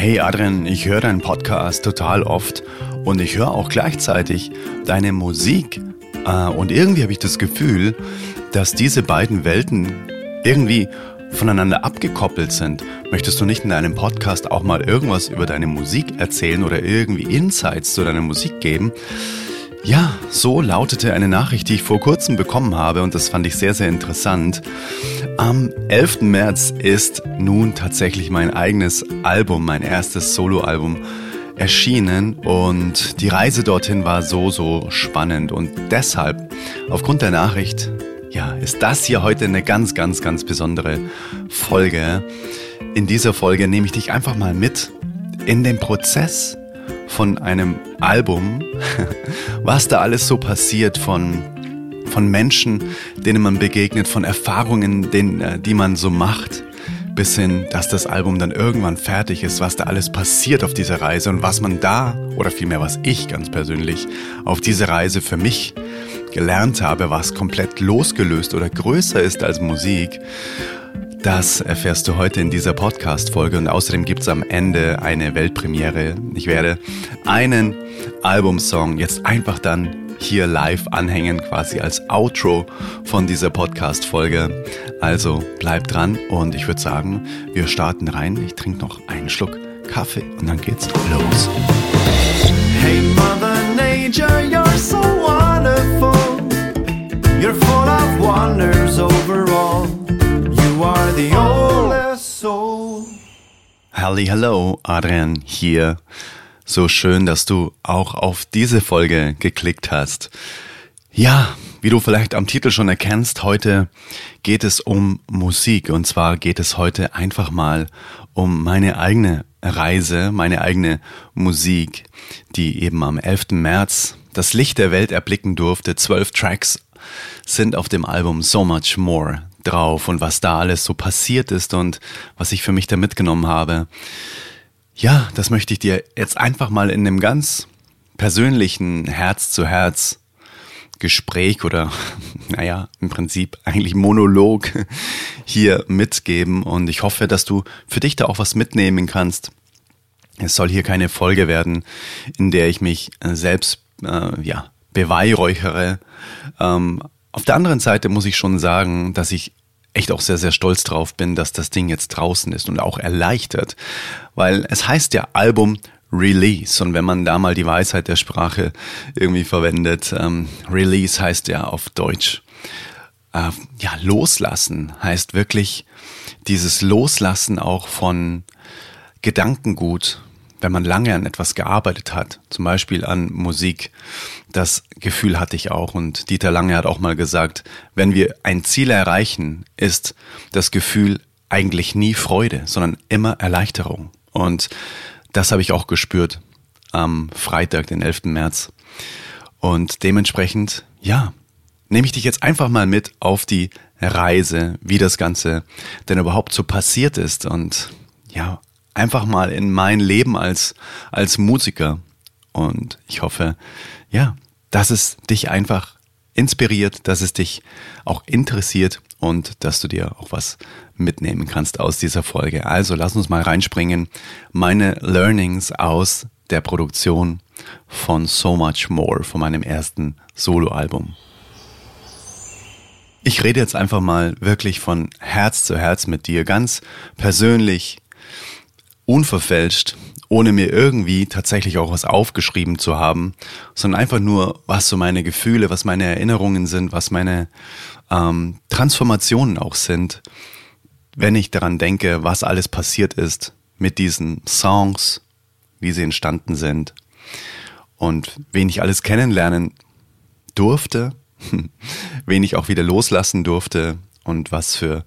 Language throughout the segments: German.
Hey Adrian, ich höre deinen Podcast total oft und ich höre auch gleichzeitig deine Musik. Äh, und irgendwie habe ich das Gefühl, dass diese beiden Welten irgendwie voneinander abgekoppelt sind. Möchtest du nicht in deinem Podcast auch mal irgendwas über deine Musik erzählen oder irgendwie Insights zu deiner Musik geben? Ja, so lautete eine Nachricht, die ich vor kurzem bekommen habe und das fand ich sehr, sehr interessant. Am 11. März ist nun tatsächlich mein eigenes Album, mein erstes Soloalbum erschienen und die Reise dorthin war so, so spannend und deshalb, aufgrund der Nachricht, ja, ist das hier heute eine ganz, ganz, ganz besondere Folge. In dieser Folge nehme ich dich einfach mal mit in den Prozess von einem Album, was da alles so passiert von, von Menschen, denen man begegnet, von Erfahrungen, den, äh, die man so macht, bis hin, dass das Album dann irgendwann fertig ist, was da alles passiert auf dieser Reise und was man da, oder vielmehr was ich ganz persönlich, auf dieser Reise für mich gelernt habe, was komplett losgelöst oder größer ist als Musik. Das erfährst du heute in dieser Podcast-Folge und außerdem gibt es am Ende eine Weltpremiere. Ich werde einen Albumsong jetzt einfach dann hier live anhängen, quasi als Outro von dieser Podcast-Folge. Also bleib dran und ich würde sagen, wir starten rein. Ich trinke noch einen Schluck Kaffee und dann geht's los. Hey Mother Nature, you're so wonderful. You're full of wonders overall. Are the oldest soul. Halli, hallo, Adrian hier. So schön, dass du auch auf diese Folge geklickt hast. Ja, wie du vielleicht am Titel schon erkennst, heute geht es um Musik und zwar geht es heute einfach mal um meine eigene Reise, meine eigene Musik, die eben am 11. März das Licht der Welt erblicken durfte. Zwölf Tracks sind auf dem Album So Much More drauf und was da alles so passiert ist und was ich für mich da mitgenommen habe. Ja, das möchte ich dir jetzt einfach mal in einem ganz persönlichen Herz zu Herz Gespräch oder naja, im Prinzip eigentlich Monolog hier mitgeben und ich hoffe, dass du für dich da auch was mitnehmen kannst. Es soll hier keine Folge werden, in der ich mich selbst äh, ja, beweihräuchere. Ähm, auf der anderen Seite muss ich schon sagen, dass ich echt auch sehr, sehr stolz drauf bin, dass das Ding jetzt draußen ist und auch erleichtert, weil es heißt ja Album Release. Und wenn man da mal die Weisheit der Sprache irgendwie verwendet, ähm, Release heißt ja auf Deutsch, äh, ja, loslassen heißt wirklich dieses Loslassen auch von Gedankengut, wenn man lange an etwas gearbeitet hat, zum Beispiel an Musik, das Gefühl hatte ich auch und Dieter Lange hat auch mal gesagt, wenn wir ein Ziel erreichen, ist das Gefühl eigentlich nie Freude, sondern immer Erleichterung. Und das habe ich auch gespürt am Freitag, den 11. März. Und dementsprechend, ja, nehme ich dich jetzt einfach mal mit auf die Reise, wie das Ganze denn überhaupt so passiert ist und ja, einfach mal in mein Leben als, als Musiker. Und ich hoffe, ja, dass es dich einfach inspiriert, dass es dich auch interessiert und dass du dir auch was mitnehmen kannst aus dieser Folge. Also lass uns mal reinspringen. Meine Learnings aus der Produktion von So Much More, von meinem ersten Soloalbum. Ich rede jetzt einfach mal wirklich von Herz zu Herz mit dir, ganz persönlich, unverfälscht, ohne mir irgendwie tatsächlich auch was aufgeschrieben zu haben, sondern einfach nur, was so meine Gefühle, was meine Erinnerungen sind, was meine ähm, Transformationen auch sind, wenn ich daran denke, was alles passiert ist mit diesen Songs, wie sie entstanden sind und wen ich alles kennenlernen durfte, wen ich auch wieder loslassen durfte und was für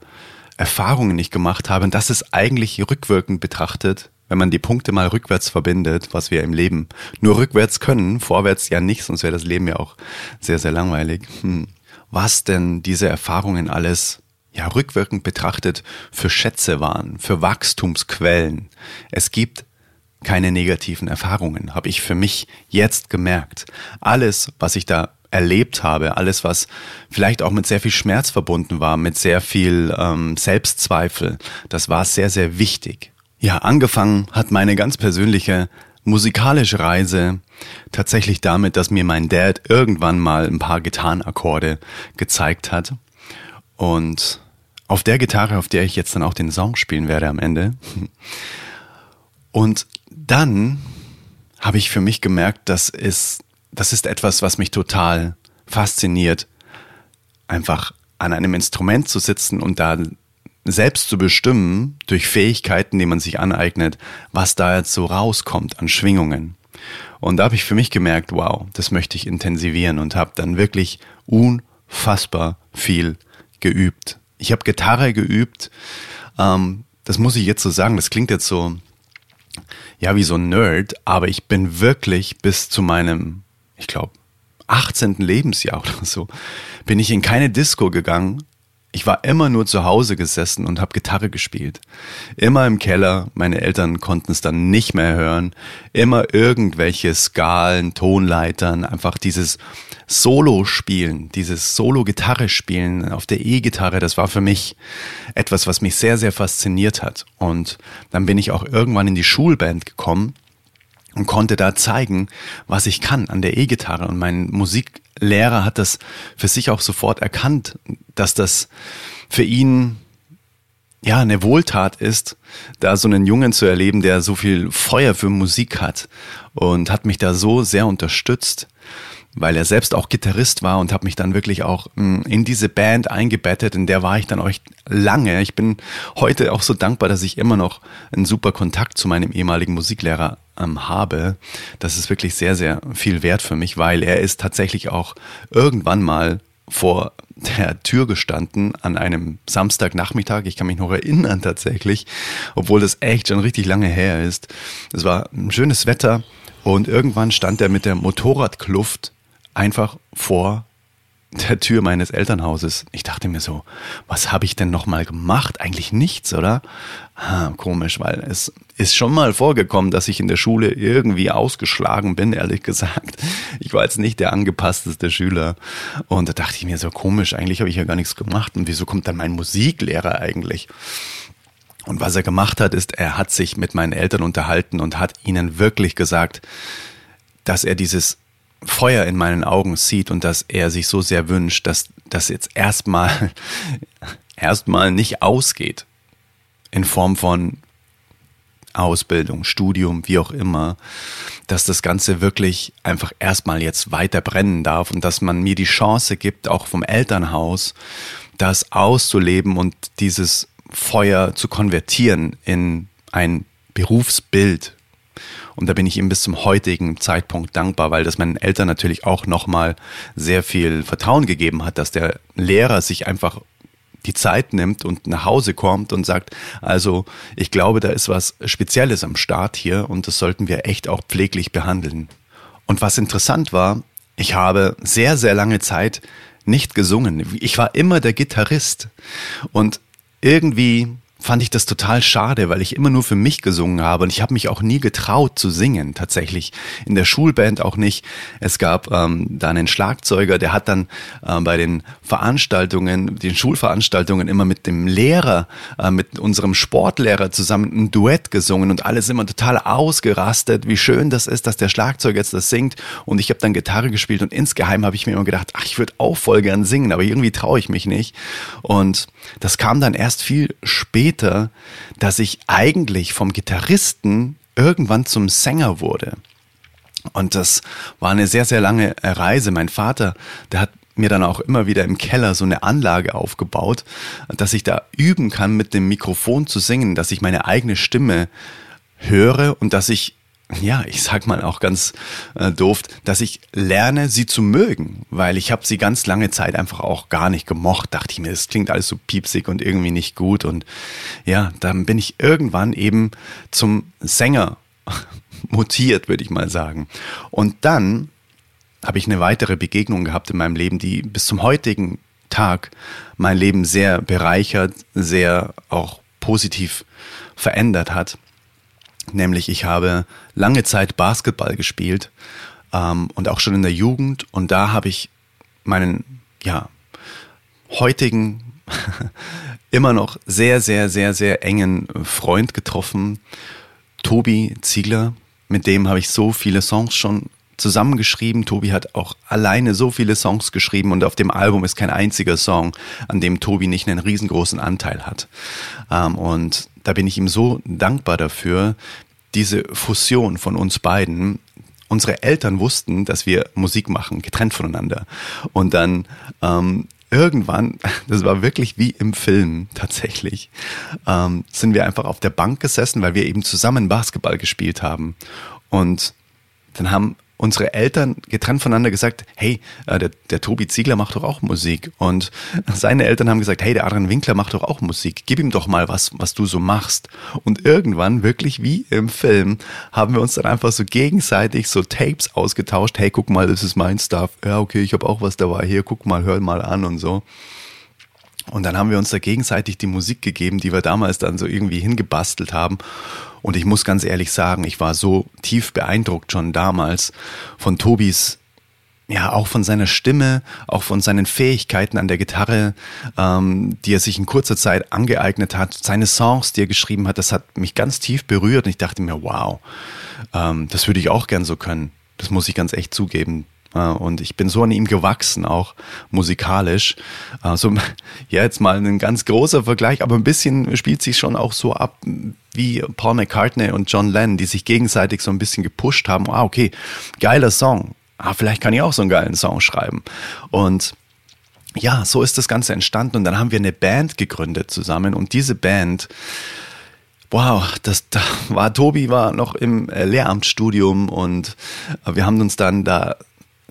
Erfahrungen ich gemacht habe. Und das ist eigentlich rückwirkend betrachtet, wenn man die Punkte mal rückwärts verbindet, was wir im Leben nur rückwärts können, vorwärts ja nicht, sonst wäre das Leben ja auch sehr, sehr langweilig. Hm. Was denn diese Erfahrungen alles ja rückwirkend betrachtet für Schätze waren, für Wachstumsquellen. Es gibt keine negativen Erfahrungen, habe ich für mich jetzt gemerkt. Alles, was ich da erlebt habe, alles, was vielleicht auch mit sehr viel Schmerz verbunden war, mit sehr viel ähm, Selbstzweifel, das war sehr, sehr wichtig. Ja, angefangen hat meine ganz persönliche musikalische Reise tatsächlich damit, dass mir mein Dad irgendwann mal ein paar Gitarrenakkorde gezeigt hat. Und auf der Gitarre, auf der ich jetzt dann auch den Song spielen werde am Ende. Und dann habe ich für mich gemerkt, das ist, das ist etwas, was mich total fasziniert. Einfach an einem Instrument zu sitzen und da selbst zu bestimmen, durch Fähigkeiten, die man sich aneignet, was da jetzt so rauskommt an Schwingungen. Und da habe ich für mich gemerkt, wow, das möchte ich intensivieren und habe dann wirklich unfassbar viel geübt. Ich habe Gitarre geübt. Ähm, das muss ich jetzt so sagen. Das klingt jetzt so, ja, wie so ein Nerd, aber ich bin wirklich bis zu meinem, ich glaube, 18. Lebensjahr oder so, bin ich in keine Disco gegangen, ich war immer nur zu Hause gesessen und habe Gitarre gespielt. Immer im Keller, meine Eltern konnten es dann nicht mehr hören. Immer irgendwelche Skalen, Tonleitern, einfach dieses Solo-Spielen, dieses Solo-Gitarre-Spielen auf der E-Gitarre, das war für mich etwas, was mich sehr, sehr fasziniert hat. Und dann bin ich auch irgendwann in die Schulband gekommen und konnte da zeigen, was ich kann an der E-Gitarre. Und mein Musiklehrer hat das für sich auch sofort erkannt, dass das für ihn ja eine Wohltat ist, da so einen Jungen zu erleben, der so viel Feuer für Musik hat und hat mich da so sehr unterstützt weil er selbst auch Gitarrist war und habe mich dann wirklich auch mm, in diese Band eingebettet, in der war ich dann echt lange. Ich bin heute auch so dankbar, dass ich immer noch einen super Kontakt zu meinem ehemaligen Musiklehrer ähm, habe. Das ist wirklich sehr, sehr viel wert für mich, weil er ist tatsächlich auch irgendwann mal vor der Tür gestanden an einem Samstagnachmittag. Ich kann mich noch erinnern tatsächlich, obwohl das echt schon richtig lange her ist. Es war ein schönes Wetter und irgendwann stand er mit der Motorradkluft einfach vor der Tür meines Elternhauses. Ich dachte mir so, was habe ich denn noch mal gemacht? Eigentlich nichts, oder? Ah, komisch, weil es ist schon mal vorgekommen, dass ich in der Schule irgendwie ausgeschlagen bin, ehrlich gesagt. Ich war jetzt nicht der angepassteste Schüler. Und da dachte ich mir so, komisch, eigentlich habe ich ja gar nichts gemacht. Und wieso kommt dann mein Musiklehrer eigentlich? Und was er gemacht hat, ist, er hat sich mit meinen Eltern unterhalten und hat ihnen wirklich gesagt, dass er dieses Feuer in meinen Augen sieht und dass er sich so sehr wünscht, dass das jetzt erstmal erstmal nicht ausgeht in Form von Ausbildung, Studium, wie auch immer, dass das Ganze wirklich einfach erstmal jetzt weiter brennen darf und dass man mir die Chance gibt, auch vom Elternhaus, das auszuleben und dieses Feuer zu konvertieren in ein Berufsbild, und da bin ich ihm bis zum heutigen Zeitpunkt dankbar, weil das meinen Eltern natürlich auch nochmal sehr viel Vertrauen gegeben hat, dass der Lehrer sich einfach die Zeit nimmt und nach Hause kommt und sagt, also ich glaube, da ist was Spezielles am Start hier und das sollten wir echt auch pfleglich behandeln. Und was interessant war, ich habe sehr, sehr lange Zeit nicht gesungen. Ich war immer der Gitarrist und irgendwie fand ich das total schade, weil ich immer nur für mich gesungen habe und ich habe mich auch nie getraut zu singen, tatsächlich. In der Schulband auch nicht. Es gab ähm, da einen Schlagzeuger, der hat dann äh, bei den Veranstaltungen, den Schulveranstaltungen immer mit dem Lehrer, äh, mit unserem Sportlehrer zusammen ein Duett gesungen und alles immer total ausgerastet, wie schön das ist, dass der Schlagzeuger jetzt das singt und ich habe dann Gitarre gespielt und insgeheim habe ich mir immer gedacht, ach, ich würde auch voll gern singen, aber irgendwie traue ich mich nicht. Und das kam dann erst viel später später, dass ich eigentlich vom Gitarristen irgendwann zum Sänger wurde. Und das war eine sehr, sehr lange Reise. Mein Vater, der hat mir dann auch immer wieder im Keller so eine Anlage aufgebaut, dass ich da üben kann, mit dem Mikrofon zu singen, dass ich meine eigene Stimme höre und dass ich ja, ich sag mal auch ganz äh, doof, dass ich lerne, sie zu mögen, weil ich habe sie ganz lange Zeit einfach auch gar nicht gemocht. Dachte ich mir, es klingt alles so piepsig und irgendwie nicht gut. Und ja, dann bin ich irgendwann eben zum Sänger mutiert, würde ich mal sagen. Und dann habe ich eine weitere Begegnung gehabt in meinem Leben, die bis zum heutigen Tag mein Leben sehr bereichert, sehr auch positiv verändert hat. Nämlich ich habe lange Zeit Basketball gespielt ähm, und auch schon in der Jugend. Und da habe ich meinen ja, heutigen immer noch sehr, sehr, sehr, sehr engen Freund getroffen, Tobi Ziegler. Mit dem habe ich so viele Songs schon zusammengeschrieben. Tobi hat auch alleine so viele Songs geschrieben und auf dem Album ist kein einziger Song, an dem Tobi nicht einen riesengroßen Anteil hat. Ähm, und da bin ich ihm so dankbar dafür, diese Fusion von uns beiden. Unsere Eltern wussten, dass wir Musik machen, getrennt voneinander. Und dann ähm, irgendwann, das war wirklich wie im Film tatsächlich, ähm, sind wir einfach auf der Bank gesessen, weil wir eben zusammen Basketball gespielt haben. Und dann haben unsere Eltern getrennt voneinander gesagt, hey, äh, der, der Tobi Ziegler macht doch auch Musik. Und seine Eltern haben gesagt, hey, der Adrian Winkler macht doch auch Musik. Gib ihm doch mal was, was du so machst. Und irgendwann, wirklich wie im Film, haben wir uns dann einfach so gegenseitig so Tapes ausgetauscht. Hey, guck mal, das ist mein Stuff. Ja, okay, ich habe auch was dabei. Hier, guck mal, hör mal an und so. Und dann haben wir uns da gegenseitig die Musik gegeben, die wir damals dann so irgendwie hingebastelt haben. Und ich muss ganz ehrlich sagen, ich war so tief beeindruckt schon damals von Tobis ja, auch von seiner Stimme, auch von seinen Fähigkeiten an der Gitarre, ähm, die er sich in kurzer Zeit angeeignet hat, seine Songs, die er geschrieben hat, das hat mich ganz tief berührt und ich dachte mir, wow, ähm, das würde ich auch gern so können. Das muss ich ganz echt zugeben. Äh, und ich bin so an ihm gewachsen, auch musikalisch. Also ja, jetzt mal ein ganz großer Vergleich, aber ein bisschen spielt sich schon auch so ab wie Paul McCartney und John Lennon, die sich gegenseitig so ein bisschen gepusht haben. Ah, okay, geiler Song. Ah, vielleicht kann ich auch so einen geilen Song schreiben. Und ja, so ist das Ganze entstanden. Und dann haben wir eine Band gegründet zusammen. Und diese Band, wow, das da war Tobi war noch im Lehramtsstudium und wir haben uns dann da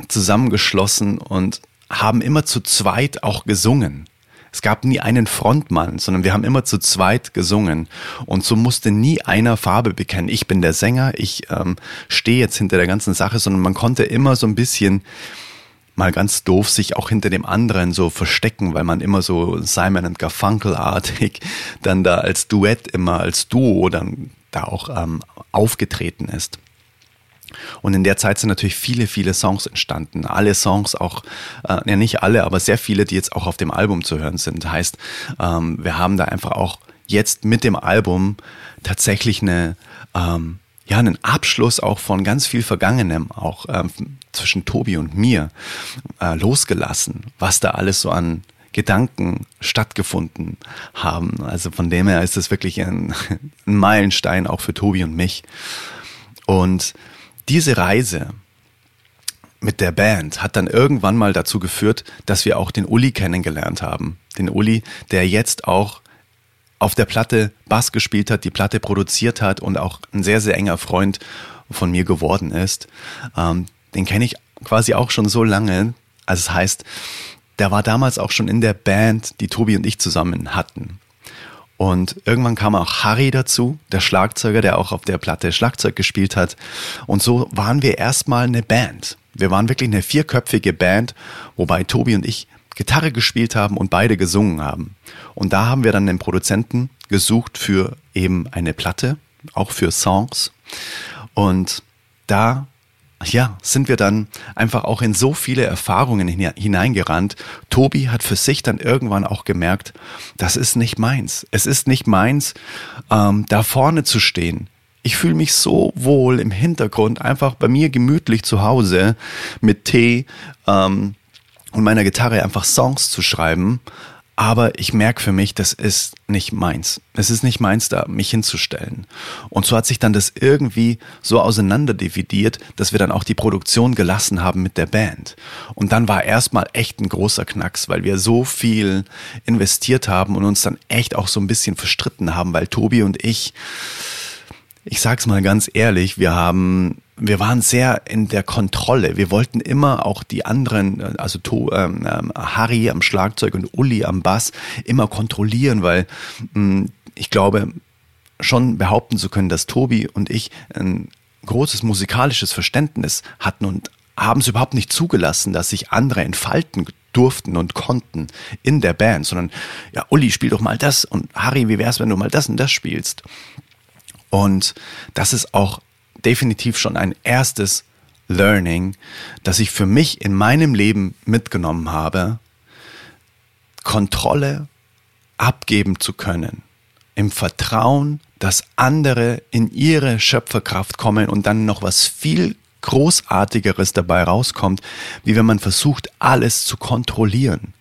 zusammengeschlossen und haben immer zu zweit auch gesungen. Es gab nie einen Frontmann, sondern wir haben immer zu zweit gesungen. Und so musste nie einer Farbe bekennen. Ich bin der Sänger, ich ähm, stehe jetzt hinter der ganzen Sache, sondern man konnte immer so ein bisschen mal ganz doof sich auch hinter dem anderen so verstecken, weil man immer so Simon und Garfunkel-artig dann da als Duett immer als Duo dann da auch ähm, aufgetreten ist. Und in der Zeit sind natürlich viele, viele Songs entstanden. Alle Songs auch, äh, ja nicht alle, aber sehr viele, die jetzt auch auf dem Album zu hören sind. Heißt, ähm, wir haben da einfach auch jetzt mit dem Album tatsächlich eine, ähm, ja, einen Abschluss auch von ganz viel Vergangenem, auch ähm, zwischen Tobi und mir, äh, losgelassen, was da alles so an Gedanken stattgefunden haben. Also von dem her ist es wirklich ein, ein Meilenstein auch für Tobi und mich. Und diese Reise mit der Band hat dann irgendwann mal dazu geführt, dass wir auch den Uli kennengelernt haben. Den Uli, der jetzt auch auf der Platte Bass gespielt hat, die Platte produziert hat und auch ein sehr, sehr enger Freund von mir geworden ist. Ähm, den kenne ich quasi auch schon so lange. Also es das heißt, der war damals auch schon in der Band, die Tobi und ich zusammen hatten. Und irgendwann kam auch Harry dazu, der Schlagzeuger, der auch auf der Platte Schlagzeug gespielt hat. Und so waren wir erstmal eine Band. Wir waren wirklich eine vierköpfige Band, wobei Tobi und ich Gitarre gespielt haben und beide gesungen haben. Und da haben wir dann den Produzenten gesucht für eben eine Platte, auch für Songs. Und da ja, sind wir dann einfach auch in so viele Erfahrungen hineingerannt. Tobi hat für sich dann irgendwann auch gemerkt, das ist nicht meins. Es ist nicht meins, ähm, da vorne zu stehen. Ich fühle mich so wohl im Hintergrund, einfach bei mir gemütlich zu Hause mit Tee ähm, und meiner Gitarre einfach Songs zu schreiben aber ich merke für mich, das ist nicht meins. Es ist nicht meins, da mich hinzustellen. Und so hat sich dann das irgendwie so auseinanderdividiert, dass wir dann auch die Produktion gelassen haben mit der Band. Und dann war erstmal echt ein großer Knacks, weil wir so viel investiert haben und uns dann echt auch so ein bisschen verstritten haben, weil Tobi und ich, ich sag's mal ganz ehrlich, wir haben wir waren sehr in der Kontrolle. Wir wollten immer auch die anderen, also to, ähm, ähm, Harry am Schlagzeug und Uli am Bass, immer kontrollieren, weil mh, hm, ich glaube, schon behaupten zu können, dass Tobi und ich ein großes musikalisches Verständnis hatten und haben es überhaupt nicht zugelassen, dass sich andere entfalten durften und konnten in der Band, sondern ja, Uli, spiel doch mal das und Harry, wie wär's, wenn du mal das und das spielst? Und das ist auch definitiv schon ein erstes Learning, das ich für mich in meinem Leben mitgenommen habe. Kontrolle abgeben zu können. Im Vertrauen, dass andere in ihre Schöpferkraft kommen und dann noch was viel Großartigeres dabei rauskommt, wie wenn man versucht, alles zu kontrollieren.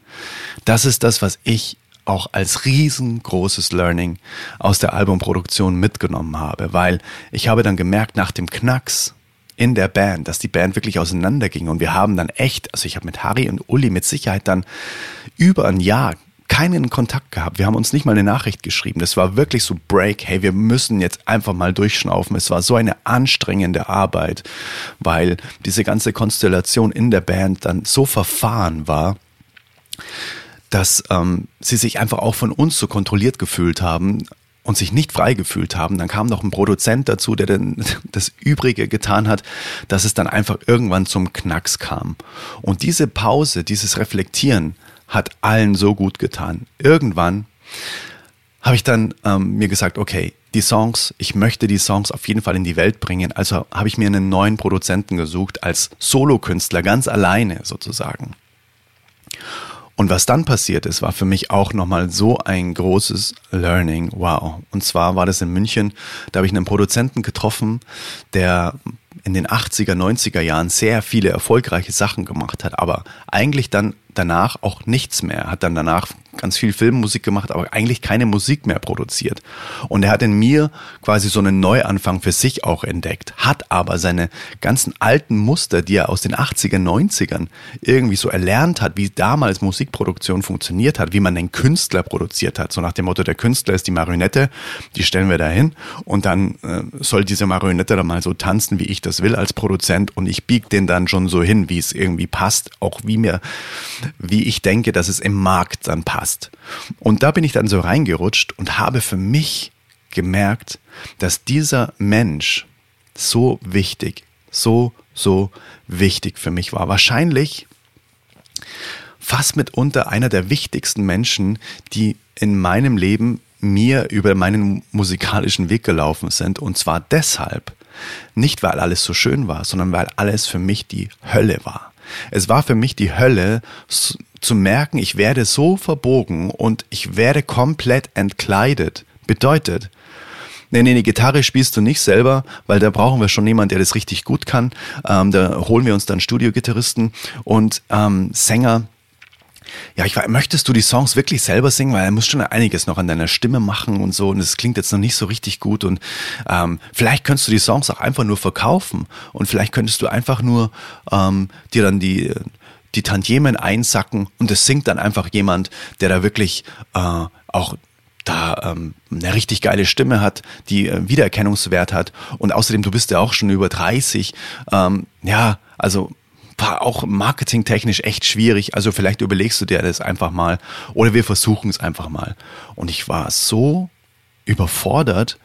Das ist das, was ich auch als riesengroßes Learning aus der Albumproduktion mitgenommen habe, weil ich habe dann gemerkt, nach dem Knacks in der Band, dass die Band wirklich auseinanderging und wir haben dann echt, also ich habe mit Harry und Uli mit Sicherheit dann über ein Jahr keinen Kontakt gehabt. Wir haben uns nicht mal eine Nachricht geschrieben. Das war wirklich so Break. Hey, wir müssen jetzt einfach mal durchschnaufen. Es war so eine anstrengende Arbeit, weil diese ganze Konstellation in der Band dann so verfahren war, dass ähm, sie sich einfach auch von uns so kontrolliert gefühlt haben und sich nicht frei gefühlt haben. Dann kam noch ein Produzent dazu, der dann das Übrige getan hat, dass es dann einfach irgendwann zum Knacks kam. Und diese Pause, dieses Reflektieren hat allen so gut getan. Irgendwann habe ich dann ähm, mir gesagt, okay, die Songs, ich möchte die Songs auf jeden Fall in die Welt bringen. Also habe ich mir einen neuen Produzenten gesucht als Solokünstler, ganz alleine sozusagen. Und was dann passiert ist, war für mich auch nochmal so ein großes Learning. Wow. Und zwar war das in München, da habe ich einen Produzenten getroffen, der in den 80er, 90er Jahren sehr viele erfolgreiche Sachen gemacht hat, aber eigentlich dann danach auch nichts mehr. Hat dann danach ganz viel Filmmusik gemacht, aber eigentlich keine Musik mehr produziert. Und er hat in mir quasi so einen Neuanfang für sich auch entdeckt, hat aber seine ganzen alten Muster, die er aus den 80er, 90ern irgendwie so erlernt hat, wie damals Musikproduktion funktioniert hat, wie man einen Künstler produziert hat. So nach dem Motto, der Künstler ist die Marionette, die stellen wir dahin und dann äh, soll diese Marionette dann mal so tanzen, wie ich das will als Produzent und ich bieg den dann schon so hin, wie es irgendwie passt, auch wie mir wie ich denke, dass es im Markt dann passt. Und da bin ich dann so reingerutscht und habe für mich gemerkt, dass dieser Mensch so wichtig, so, so wichtig für mich war. Wahrscheinlich fast mitunter einer der wichtigsten Menschen, die in meinem Leben mir über meinen musikalischen Weg gelaufen sind. Und zwar deshalb, nicht weil alles so schön war, sondern weil alles für mich die Hölle war. Es war für mich die Hölle zu merken, ich werde so verbogen und ich werde komplett entkleidet. Bedeutet, Nee, nee, die Gitarre spielst du nicht selber, weil da brauchen wir schon jemanden, der das richtig gut kann. Ähm, da holen wir uns dann Studiogitarristen und ähm, Sänger, ja, ich war, möchtest du die Songs wirklich selber singen? Weil er muss schon einiges noch an deiner Stimme machen und so. Und es klingt jetzt noch nicht so richtig gut. Und ähm, vielleicht könntest du die Songs auch einfach nur verkaufen. Und vielleicht könntest du einfach nur ähm, dir dann die die Tantiemen einsacken und es singt dann einfach jemand, der da wirklich äh, auch da ähm, eine richtig geile Stimme hat, die äh, Wiedererkennungswert hat und außerdem du bist ja auch schon über 30. Ähm, ja, also war auch marketingtechnisch echt schwierig. Also vielleicht überlegst du dir das einfach mal oder wir versuchen es einfach mal. Und ich war so überfordert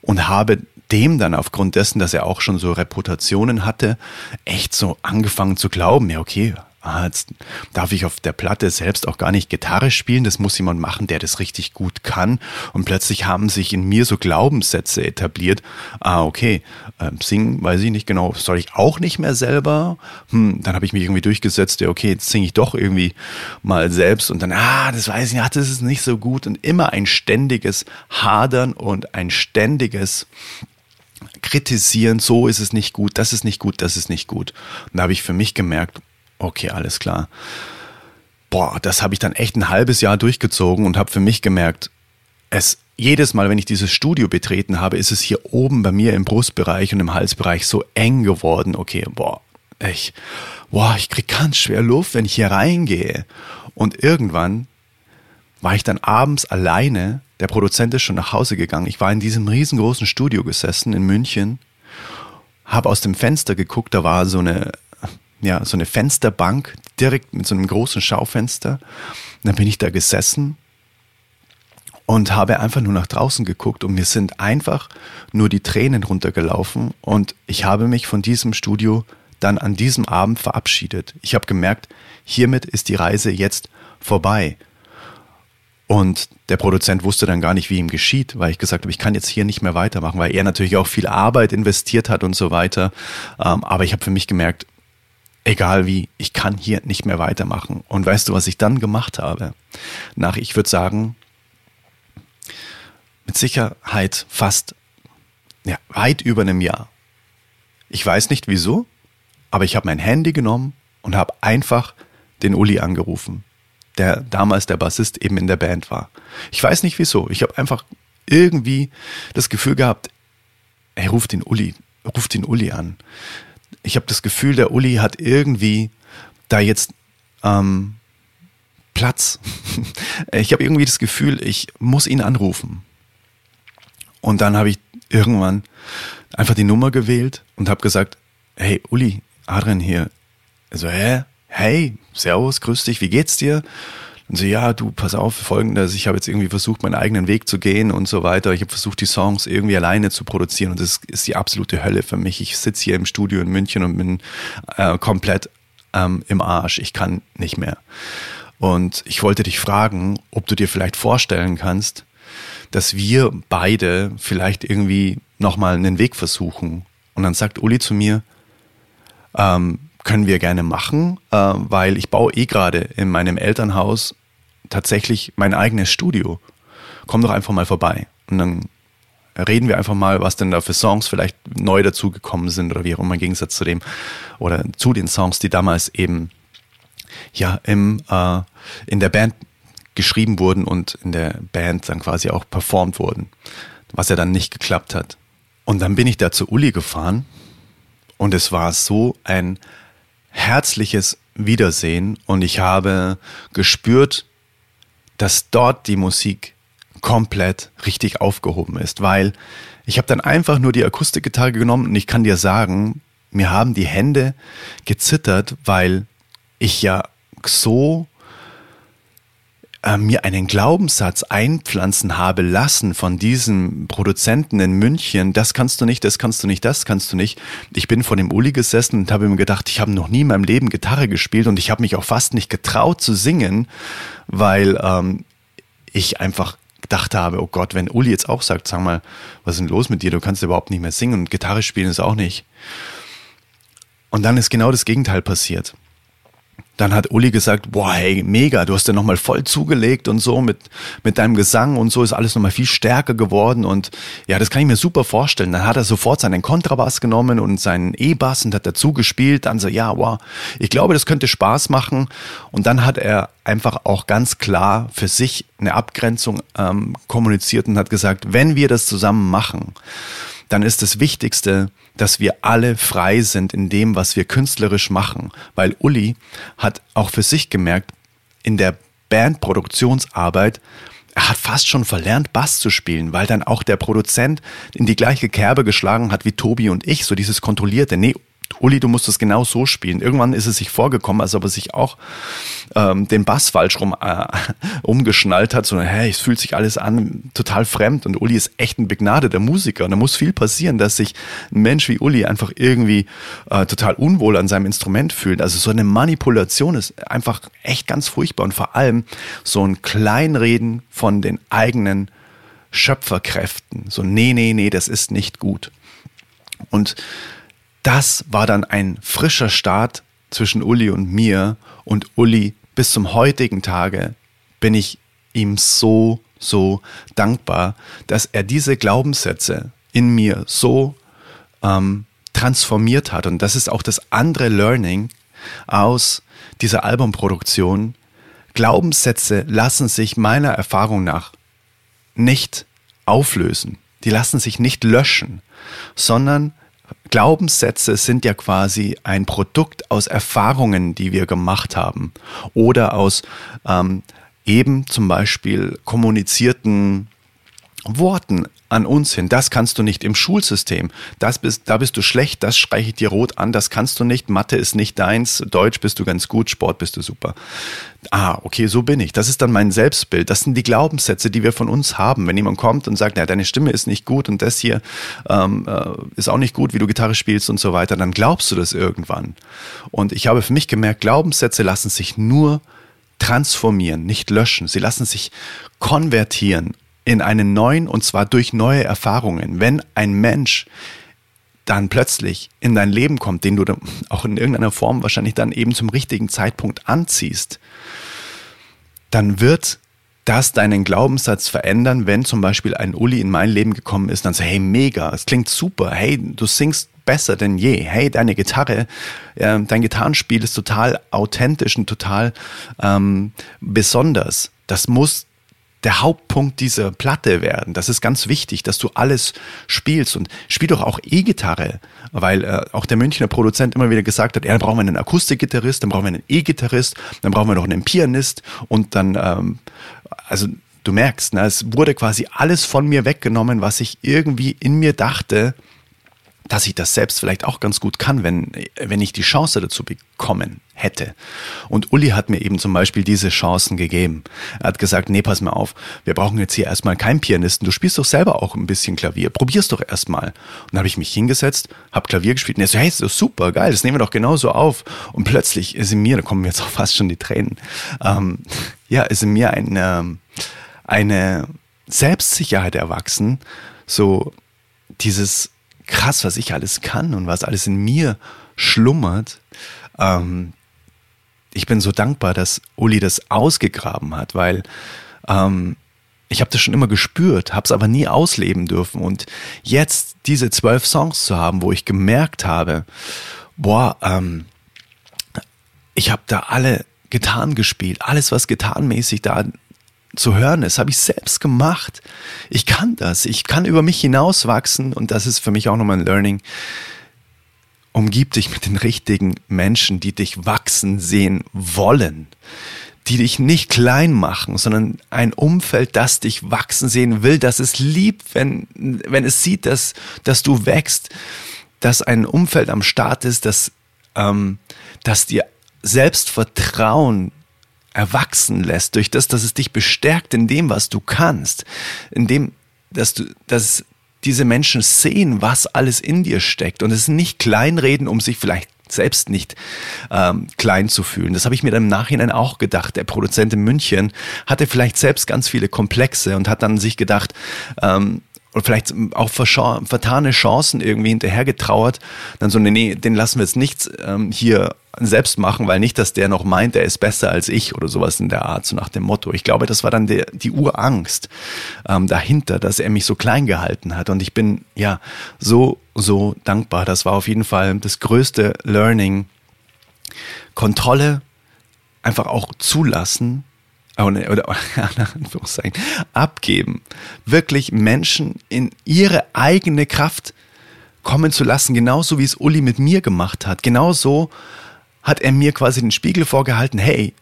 und habe dem dann aufgrund dessen, dass er auch schon so Reputationen hatte, echt so angefangen zu glauben, ja okay, ah, jetzt darf ich auf der Platte selbst auch gar nicht Gitarre spielen, das muss jemand machen, der das richtig gut kann. Und plötzlich haben sich in mir so Glaubenssätze etabliert. Ah, okay, äh, singen, weiß ich nicht genau, soll ich auch nicht mehr selber? Hm, dann habe ich mich irgendwie durchgesetzt, ja, okay, jetzt singe ich doch irgendwie mal selbst und dann, ah, das weiß ich nicht, das ist nicht so gut. Und immer ein ständiges Hadern und ein ständiges kritisieren, so ist es nicht gut, das ist nicht gut, das ist nicht gut. Und da habe ich für mich gemerkt, Okay, alles klar. Boah, das habe ich dann echt ein halbes Jahr durchgezogen und habe für mich gemerkt, es jedes Mal, wenn ich dieses Studio betreten habe, ist es hier oben bei mir im Brustbereich und im Halsbereich so eng geworden. Okay, boah, ich, boah, ich krieg ganz schwer Luft, wenn ich hier reingehe. Und irgendwann war ich dann abends alleine. Der Produzent ist schon nach Hause gegangen. Ich war in diesem riesengroßen Studio gesessen in München, habe aus dem Fenster geguckt. Da war so eine ja, so eine Fensterbank direkt mit so einem großen Schaufenster. Und dann bin ich da gesessen und habe einfach nur nach draußen geguckt und mir sind einfach nur die Tränen runtergelaufen und ich habe mich von diesem Studio dann an diesem Abend verabschiedet. Ich habe gemerkt, hiermit ist die Reise jetzt vorbei. Und der Produzent wusste dann gar nicht, wie ihm geschieht, weil ich gesagt habe, ich kann jetzt hier nicht mehr weitermachen, weil er natürlich auch viel Arbeit investiert hat und so weiter. Ähm, aber ich habe für mich gemerkt, egal wie, ich kann hier nicht mehr weitermachen. Und weißt du, was ich dann gemacht habe? Nach, ich würde sagen, mit Sicherheit fast ja, weit über einem Jahr. Ich weiß nicht wieso, aber ich habe mein Handy genommen und habe einfach den Uli angerufen, der damals der Bassist eben in der Band war. Ich weiß nicht wieso. Ich habe einfach irgendwie das Gefühl gehabt, er ruft den Uli, ruft den Uli an. Ich habe das Gefühl, der Uli hat irgendwie da jetzt ähm, Platz. ich habe irgendwie das Gefühl, ich muss ihn anrufen. Und dann habe ich irgendwann einfach die Nummer gewählt und habe gesagt, hey Uli, Adrian hier. Also, hä? Hey, servus, grüß dich, wie geht's dir? Und so, ja, du, pass auf, folgendes, ich habe jetzt irgendwie versucht, meinen eigenen Weg zu gehen und so weiter. Ich habe versucht, die Songs irgendwie alleine zu produzieren und das ist die absolute Hölle für mich. Ich sitze hier im Studio in München und bin äh, komplett ähm, im Arsch. Ich kann nicht mehr. Und ich wollte dich fragen, ob du dir vielleicht vorstellen kannst, dass wir beide vielleicht irgendwie nochmal einen Weg versuchen. Und dann sagt Uli zu mir, ähm, können wir gerne machen, äh, weil ich baue eh gerade in meinem Elternhaus tatsächlich mein eigenes Studio. Komm doch einfach mal vorbei. Und dann reden wir einfach mal, was denn da für Songs vielleicht neu dazugekommen sind oder wie auch immer im Gegensatz zu dem oder zu den Songs, die damals eben ja im äh, in der Band geschrieben wurden und in der Band dann quasi auch performt wurden, was ja dann nicht geklappt hat. Und dann bin ich da zu Uli gefahren und es war so ein herzliches Wiedersehen und ich habe gespürt, dass dort die Musik komplett richtig aufgehoben ist, weil ich habe dann einfach nur die Akustikgitarre genommen und ich kann dir sagen, mir haben die Hände gezittert, weil ich ja so äh, mir einen Glaubenssatz einpflanzen habe lassen von diesem Produzenten in München, das kannst du nicht, das kannst du nicht, das kannst du nicht. Ich bin vor dem Uli gesessen und habe mir gedacht, ich habe noch nie in meinem Leben Gitarre gespielt und ich habe mich auch fast nicht getraut zu singen, weil ähm, ich einfach gedacht habe, oh Gott, wenn Uli jetzt auch sagt, sag mal, was ist denn los mit dir? Du kannst überhaupt nicht mehr singen und Gitarre spielen ist auch nicht. Und dann ist genau das Gegenteil passiert dann hat Uli gesagt, boah, hey, mega, du hast ja nochmal voll zugelegt und so mit, mit deinem Gesang und so ist alles nochmal viel stärker geworden und ja, das kann ich mir super vorstellen. Dann hat er sofort seinen Kontrabass genommen und seinen E-Bass und hat dazu gespielt, dann so, ja, wow, ich glaube, das könnte Spaß machen. Und dann hat er einfach auch ganz klar für sich eine Abgrenzung ähm, kommuniziert und hat gesagt, wenn wir das zusammen machen, dann ist das Wichtigste, dass wir alle frei sind in dem, was wir künstlerisch machen. Weil Uli hat auch für sich gemerkt, in der Bandproduktionsarbeit, er hat fast schon verlernt, Bass zu spielen, weil dann auch der Produzent in die gleiche Kerbe geschlagen hat wie Tobi und ich, so dieses kontrollierte, nee, Uli, du musst es genau so spielen. Irgendwann ist es sich vorgekommen, als ob er sich auch ähm, den Bass falsch rum äh, umgeschnallt hat, sondern hey, es fühlt sich alles an total fremd und Uli ist echt ein begnadeter Musiker und da muss viel passieren, dass sich ein Mensch wie Uli einfach irgendwie äh, total unwohl an seinem Instrument fühlt. Also so eine Manipulation ist einfach echt ganz furchtbar und vor allem so ein Kleinreden von den eigenen Schöpferkräften. So, nee, nee, nee, das ist nicht gut. Und das war dann ein frischer Start zwischen Uli und mir. Und Uli, bis zum heutigen Tage bin ich ihm so, so dankbar, dass er diese Glaubenssätze in mir so ähm, transformiert hat. Und das ist auch das andere Learning aus dieser Albumproduktion. Glaubenssätze lassen sich meiner Erfahrung nach nicht auflösen. Die lassen sich nicht löschen, sondern Glaubenssätze sind ja quasi ein Produkt aus Erfahrungen, die wir gemacht haben. Oder aus ähm, eben zum Beispiel kommunizierten Worten an uns hin. Das kannst du nicht im Schulsystem. Das bist, da bist du schlecht, das streiche ich dir rot an, das kannst du nicht. Mathe ist nicht deins, Deutsch bist du ganz gut, Sport bist du super. Ah, okay, so bin ich. Das ist dann mein Selbstbild. Das sind die Glaubenssätze, die wir von uns haben. Wenn jemand kommt und sagt, ja, deine Stimme ist nicht gut und das hier ähm, äh, ist auch nicht gut, wie du Gitarre spielst und so weiter, dann glaubst du das irgendwann. Und ich habe für mich gemerkt, Glaubenssätze lassen sich nur transformieren, nicht löschen. Sie lassen sich konvertieren in einen neuen und zwar durch neue Erfahrungen. Wenn ein Mensch dann plötzlich in dein Leben kommt, den du auch in irgendeiner Form wahrscheinlich dann eben zum richtigen Zeitpunkt anziehst, dann wird das deinen Glaubenssatz verändern, wenn zum Beispiel ein Uli in mein Leben gekommen ist, dann so, hey, mega, es klingt super, hey, du singst besser denn je, hey, deine Gitarre, äh, dein Gitarrenspiel ist total authentisch und total ähm, besonders. Das muss der Hauptpunkt dieser Platte werden. Das ist ganz wichtig, dass du alles spielst und spiel doch auch E-Gitarre, weil äh, auch der Münchner Produzent immer wieder gesagt hat, ja, dann brauchen wir einen Akustikgitarrist, dann brauchen wir einen E-Gitarrist, dann brauchen wir noch einen Pianist und dann, ähm, also du merkst, ne, es wurde quasi alles von mir weggenommen, was ich irgendwie in mir dachte, dass ich das selbst vielleicht auch ganz gut kann, wenn, wenn ich die Chance dazu bekommen hätte. Und Uli hat mir eben zum Beispiel diese Chancen gegeben. Er hat gesagt, nee, pass mal auf, wir brauchen jetzt hier erstmal keinen Pianisten, du spielst doch selber auch ein bisschen Klavier, probier's doch erstmal. Und dann habe ich mich hingesetzt, habe Klavier gespielt und er so, hey, ist super, geil, das nehmen wir doch genauso auf. Und plötzlich ist in mir, da kommen jetzt auch fast schon die Tränen, ähm, ja, ist in mir eine, eine Selbstsicherheit erwachsen, so dieses krass, was ich alles kann und was alles in mir schlummert. Ähm, ich bin so dankbar, dass Uli das ausgegraben hat, weil ähm, ich habe das schon immer gespürt, habe es aber nie ausleben dürfen. Und jetzt diese zwölf Songs zu haben, wo ich gemerkt habe, boah, ähm, ich habe da alle getan gespielt, alles was getanmäßig da zu hören ist, habe ich selbst gemacht. Ich kann das. Ich kann über mich hinauswachsen und das ist für mich auch nochmal ein Learning. Umgib dich mit den richtigen Menschen, die dich wachsen sehen wollen, die dich nicht klein machen, sondern ein Umfeld, das dich wachsen sehen will, das es liebt, wenn, wenn es sieht, dass, dass du wächst, dass ein Umfeld am Start ist, das, ähm, das dir Selbstvertrauen erwachsen lässt, durch das, dass es dich bestärkt in dem, was du kannst, in dem, dass du, dass diese Menschen sehen, was alles in dir steckt und es nicht kleinreden, um sich vielleicht selbst nicht ähm, klein zu fühlen. Das habe ich mir dann im Nachhinein auch gedacht. Der Produzent in München hatte vielleicht selbst ganz viele Komplexe und hat dann sich gedacht, ähm, oder vielleicht auch vertane Chancen irgendwie hinterhergetrauert, dann so, nee, nee, den lassen wir jetzt nicht ähm, hier selbst machen, weil nicht, dass der noch meint, er ist besser als ich oder sowas in der Art, so nach dem Motto. Ich glaube, das war dann der, die Urangst ähm, dahinter, dass er mich so klein gehalten hat. Und ich bin ja so, so dankbar. Das war auf jeden Fall das größte Learning. Kontrolle einfach auch zulassen, oder, oder Anführungszeichen, abgeben. Wirklich Menschen in ihre eigene Kraft kommen zu lassen, genauso wie es Uli mit mir gemacht hat. Genauso hat er mir quasi den Spiegel vorgehalten, hey,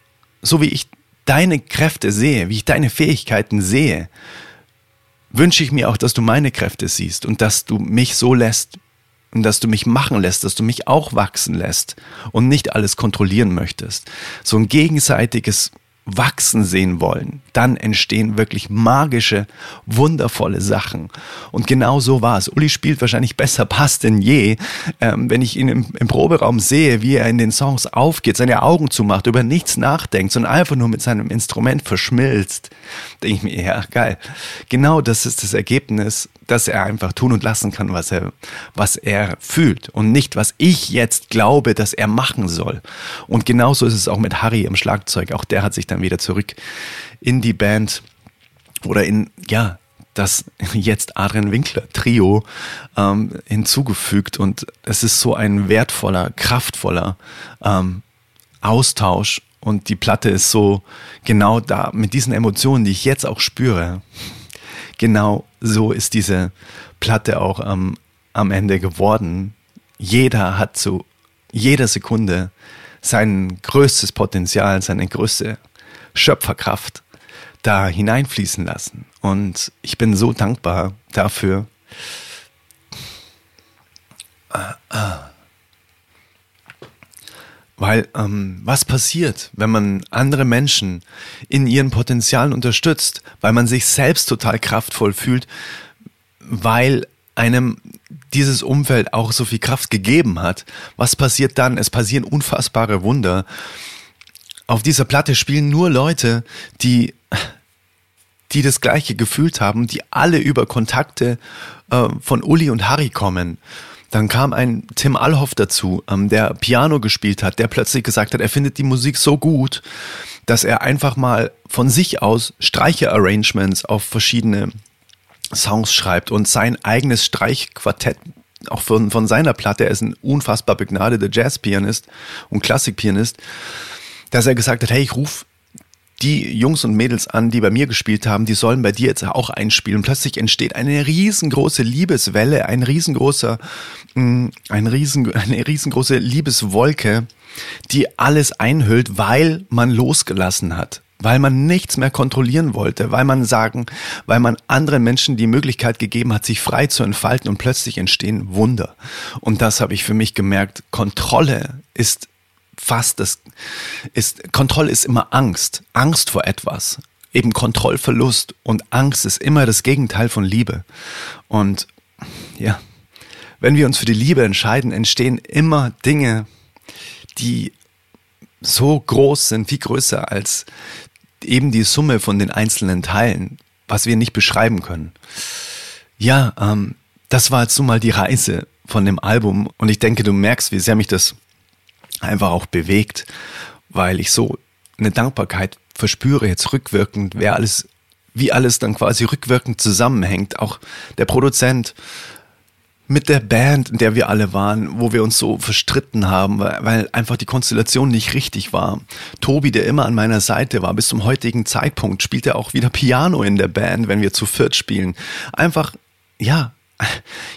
so wie ich deine Kräfte sehe, wie ich deine Fähigkeiten sehe, wünsche ich mir auch, dass du meine Kräfte siehst und dass du mich so lässt und dass du mich machen lässt, dass du mich auch wachsen lässt und nicht alles kontrollieren möchtest. So ein gegenseitiges wachsen sehen wollen, dann entstehen wirklich magische, wundervolle Sachen. Und genau so war es. Uli spielt wahrscheinlich besser Pass denn je. Ähm, wenn ich ihn im, im, Proberaum sehe, wie er in den Songs aufgeht, seine Augen zumacht, über nichts nachdenkt, sondern einfach nur mit seinem Instrument verschmilzt, denke ich mir, ja, geil. Genau das ist das Ergebnis dass er einfach tun und lassen kann, was er, was er fühlt und nicht, was ich jetzt glaube, dass er machen soll. Und genauso ist es auch mit Harry im Schlagzeug. Auch der hat sich dann wieder zurück in die Band oder in, ja, das jetzt Adrian Winkler Trio ähm, hinzugefügt und es ist so ein wertvoller, kraftvoller ähm, Austausch und die Platte ist so genau da mit diesen Emotionen, die ich jetzt auch spüre genau so ist diese Platte auch am, am Ende geworden. Jeder hat zu jeder Sekunde sein größtes Potenzial, seine größte Schöpferkraft da hineinfließen lassen. Und ich bin so dankbar dafür. Ah, ah. Weil ähm, was passiert, wenn man andere Menschen in ihren Potenzialen unterstützt, weil man sich selbst total kraftvoll fühlt, weil einem dieses Umfeld auch so viel Kraft gegeben hat. Was passiert dann? Es passieren unfassbare Wunder. Auf dieser Platte spielen nur Leute, die die das gleiche gefühlt haben, die alle über Kontakte äh, von Uli und Harry kommen. Dann kam ein Tim Allhoff dazu, ähm, der Piano gespielt hat, der plötzlich gesagt hat, er findet die Musik so gut, dass er einfach mal von sich aus Streicher-Arrangements auf verschiedene Songs schreibt und sein eigenes Streichquartett auch von, von seiner Platte, er ist ein unfassbar begnadeter Jazzpianist und Klassikpianist, dass er gesagt hat, hey, ich rufe die Jungs und Mädels an, die bei mir gespielt haben, die sollen bei dir jetzt auch einspielen. Plötzlich entsteht eine riesengroße Liebeswelle, ein riesengroßer, mm, ein riesen, eine riesengroße Liebeswolke, die alles einhüllt, weil man losgelassen hat weil man nichts mehr kontrollieren wollte, weil man sagen, weil man anderen Menschen die Möglichkeit gegeben hat, sich frei zu entfalten und plötzlich entstehen Wunder. Und das habe ich für mich gemerkt. Kontrolle ist fast das, ist, Kontrolle ist immer Angst. Angst vor etwas. Eben Kontrollverlust und Angst ist immer das Gegenteil von Liebe. Und ja, wenn wir uns für die Liebe entscheiden, entstehen immer Dinge, die so groß sind, viel größer als eben die Summe von den einzelnen Teilen, was wir nicht beschreiben können. Ja, ähm, das war jetzt so mal die Reise von dem Album und ich denke, du merkst, wie sehr mich das einfach auch bewegt, weil ich so eine Dankbarkeit verspüre jetzt rückwirkend, wer alles, wie alles dann quasi rückwirkend zusammenhängt. Auch der Produzent, mit der Band, in der wir alle waren, wo wir uns so verstritten haben, weil, einfach die Konstellation nicht richtig war. Tobi, der immer an meiner Seite war, bis zum heutigen Zeitpunkt, spielt er auch wieder Piano in der Band, wenn wir zu viert spielen. Einfach, ja,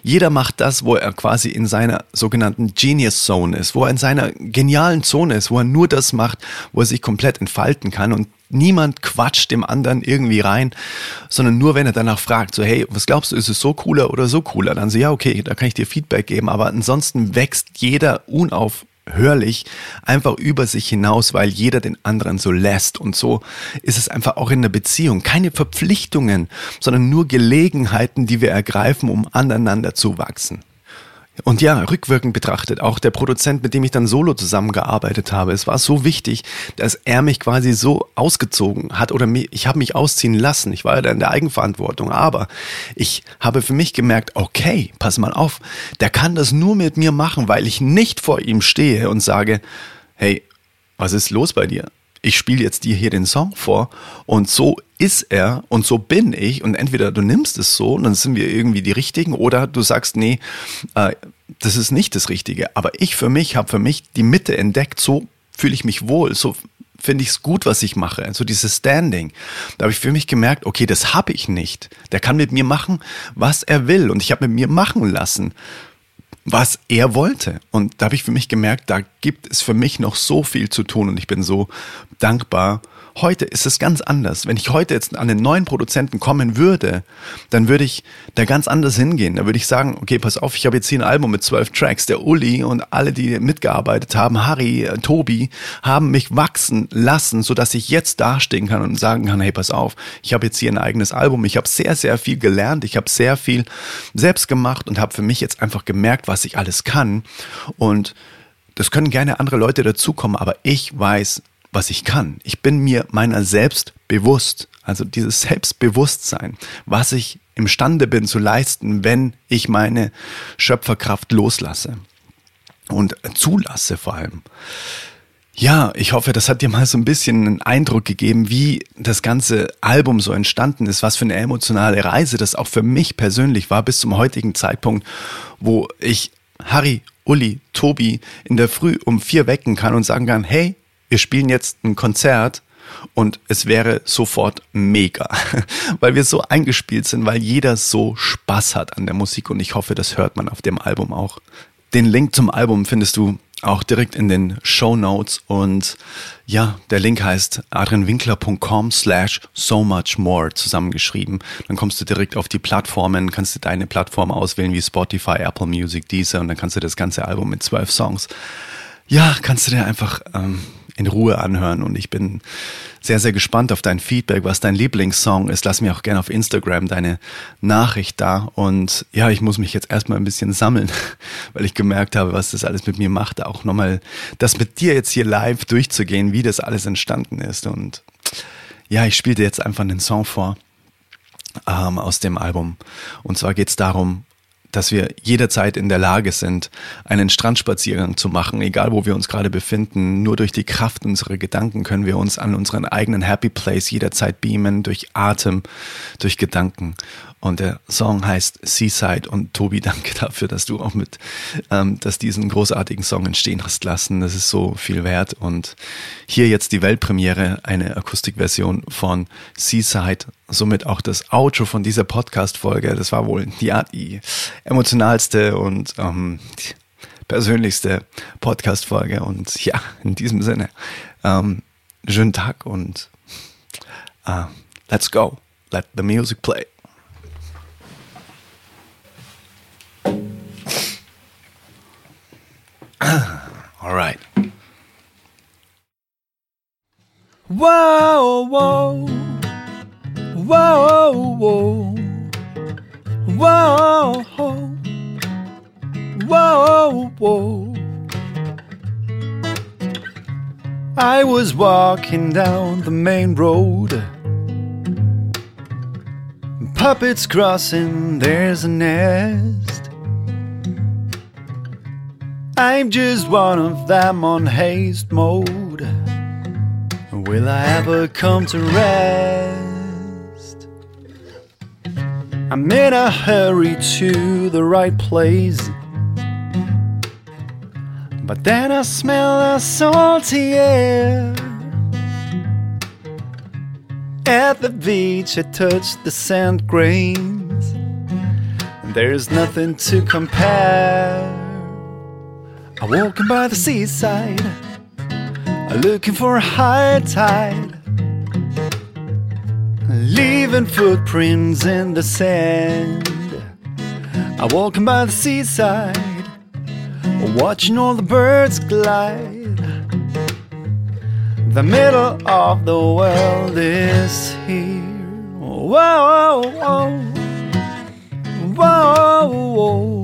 jeder macht das, wo er quasi in seiner sogenannten Genius Zone ist, wo er in seiner genialen Zone ist, wo er nur das macht, wo er sich komplett entfalten kann und niemand quatscht dem anderen irgendwie rein, sondern nur wenn er danach fragt, so hey, was glaubst du, ist es so cooler oder so cooler? Dann so, ja, okay, da kann ich dir Feedback geben, aber ansonsten wächst jeder unauf hörlich einfach über sich hinaus, weil jeder den anderen so lässt. Und so ist es einfach auch in der Beziehung. Keine Verpflichtungen, sondern nur Gelegenheiten, die wir ergreifen, um aneinander zu wachsen. Und ja, rückwirkend betrachtet, auch der Produzent, mit dem ich dann solo zusammengearbeitet habe, es war so wichtig, dass er mich quasi so ausgezogen hat oder ich habe mich ausziehen lassen. Ich war ja da in der Eigenverantwortung, aber ich habe für mich gemerkt, okay, pass mal auf, der kann das nur mit mir machen, weil ich nicht vor ihm stehe und sage, hey, was ist los bei dir? Ich spiele jetzt dir hier den Song vor und so ist er und so bin ich und entweder du nimmst es so und dann sind wir irgendwie die Richtigen oder du sagst, nee, äh, das ist nicht das Richtige. Aber ich für mich habe für mich die Mitte entdeckt, so fühle ich mich wohl, so finde ich es gut, was ich mache. So dieses Standing. Da habe ich für mich gemerkt, okay, das habe ich nicht. Der kann mit mir machen, was er will und ich habe mit mir machen lassen was er wollte. Und da habe ich für mich gemerkt, da gibt es für mich noch so viel zu tun und ich bin so dankbar Heute ist es ganz anders. Wenn ich heute jetzt an den neuen Produzenten kommen würde, dann würde ich da ganz anders hingehen. Da würde ich sagen, okay, pass auf, ich habe jetzt hier ein Album mit zwölf Tracks. Der Uli und alle, die mitgearbeitet haben, Harry, äh, Tobi, haben mich wachsen lassen, sodass ich jetzt dastehen kann und sagen kann, hey, pass auf, ich habe jetzt hier ein eigenes Album. Ich habe sehr, sehr viel gelernt. Ich habe sehr viel selbst gemacht und habe für mich jetzt einfach gemerkt, was ich alles kann. Und das können gerne andere Leute dazukommen, aber ich weiß, was ich kann. Ich bin mir meiner selbst bewusst. Also dieses Selbstbewusstsein, was ich imstande bin zu leisten, wenn ich meine Schöpferkraft loslasse und zulasse vor allem. Ja, ich hoffe, das hat dir mal so ein bisschen einen Eindruck gegeben, wie das ganze Album so entstanden ist, was für eine emotionale Reise das auch für mich persönlich war bis zum heutigen Zeitpunkt, wo ich Harry, Uli, Tobi in der Früh um vier wecken kann und sagen kann, hey, wir spielen jetzt ein Konzert und es wäre sofort mega, weil wir so eingespielt sind, weil jeder so Spaß hat an der Musik und ich hoffe, das hört man auf dem Album auch. Den Link zum Album findest du auch direkt in den Show Notes und ja, der Link heißt adrianwinkler.com slash so much more zusammengeschrieben. Dann kommst du direkt auf die Plattformen, kannst du deine Plattform auswählen wie Spotify, Apple Music, Deezer und dann kannst du das ganze Album mit zwölf Songs. Ja, kannst du dir einfach ähm, in Ruhe anhören. Und ich bin sehr, sehr gespannt auf dein Feedback, was dein Lieblingssong ist. Lass mir auch gerne auf Instagram deine Nachricht da. Und ja, ich muss mich jetzt erstmal ein bisschen sammeln, weil ich gemerkt habe, was das alles mit mir macht. Auch nochmal das mit dir jetzt hier live durchzugehen, wie das alles entstanden ist. Und ja, ich spiele dir jetzt einfach einen Song vor ähm, aus dem Album. Und zwar geht es darum, dass wir jederzeit in der Lage sind, einen Strandspaziergang zu machen, egal wo wir uns gerade befinden. Nur durch die Kraft unserer Gedanken können wir uns an unseren eigenen Happy Place jederzeit beamen, durch Atem, durch Gedanken. Und der Song heißt Seaside. Und Tobi, danke dafür, dass du auch mit, ähm, dass diesen großartigen Song entstehen hast lassen. Das ist so viel wert. Und hier jetzt die Weltpremiere, eine Akustikversion von Seaside. Somit auch das Outro von dieser Podcast-Folge. Das war wohl die emotionalste und ähm, persönlichste Podcast-Folge. Und ja, in diesem Sinne, ähm, schönen Tag und uh, let's go. Let the music play. All right. Whoa, whoa, whoa, whoa, whoa, whoa, whoa. I was walking down the main road. Puppets crossing, there's a nest. I'm just one of them on haste mode. Will I ever come to rest? I'm in a hurry to the right place. But then I smell a salty air. At the beach, I touch the sand grains. There's nothing to compare. I'm walking by the seaside, looking for a high tide, leaving footprints in the sand. I'm walking by the seaside, watching all the birds glide. The middle of the world is here. Whoa, whoa, whoa, whoa.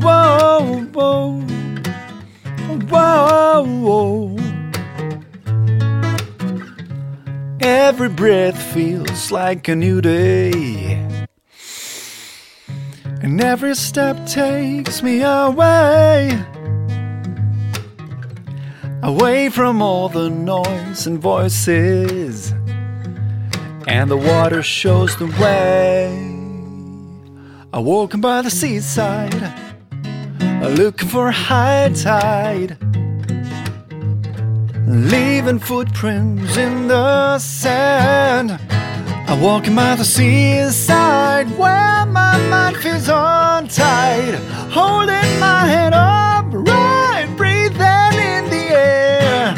Whoa, whoa, whoa, whoa. Every breath feels like a new day, and every step takes me away. Away from all the noise and voices, and the water shows the way. I walking by the seaside looking for high tide, leaving footprints in the sand. I'm walking by the seaside where my mind feels untied, holding my head up right, breathing in the air.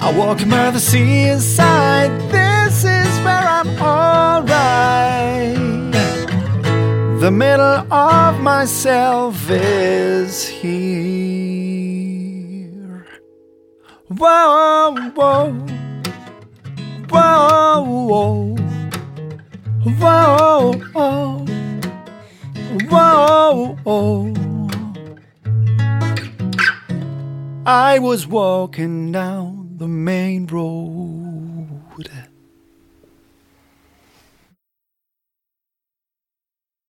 I'm walking by the seaside, this is where I'm alright. The middle of myself is here. Whoa, whoa, whoa, whoa, whoa, whoa, whoa. I was walking down the main road.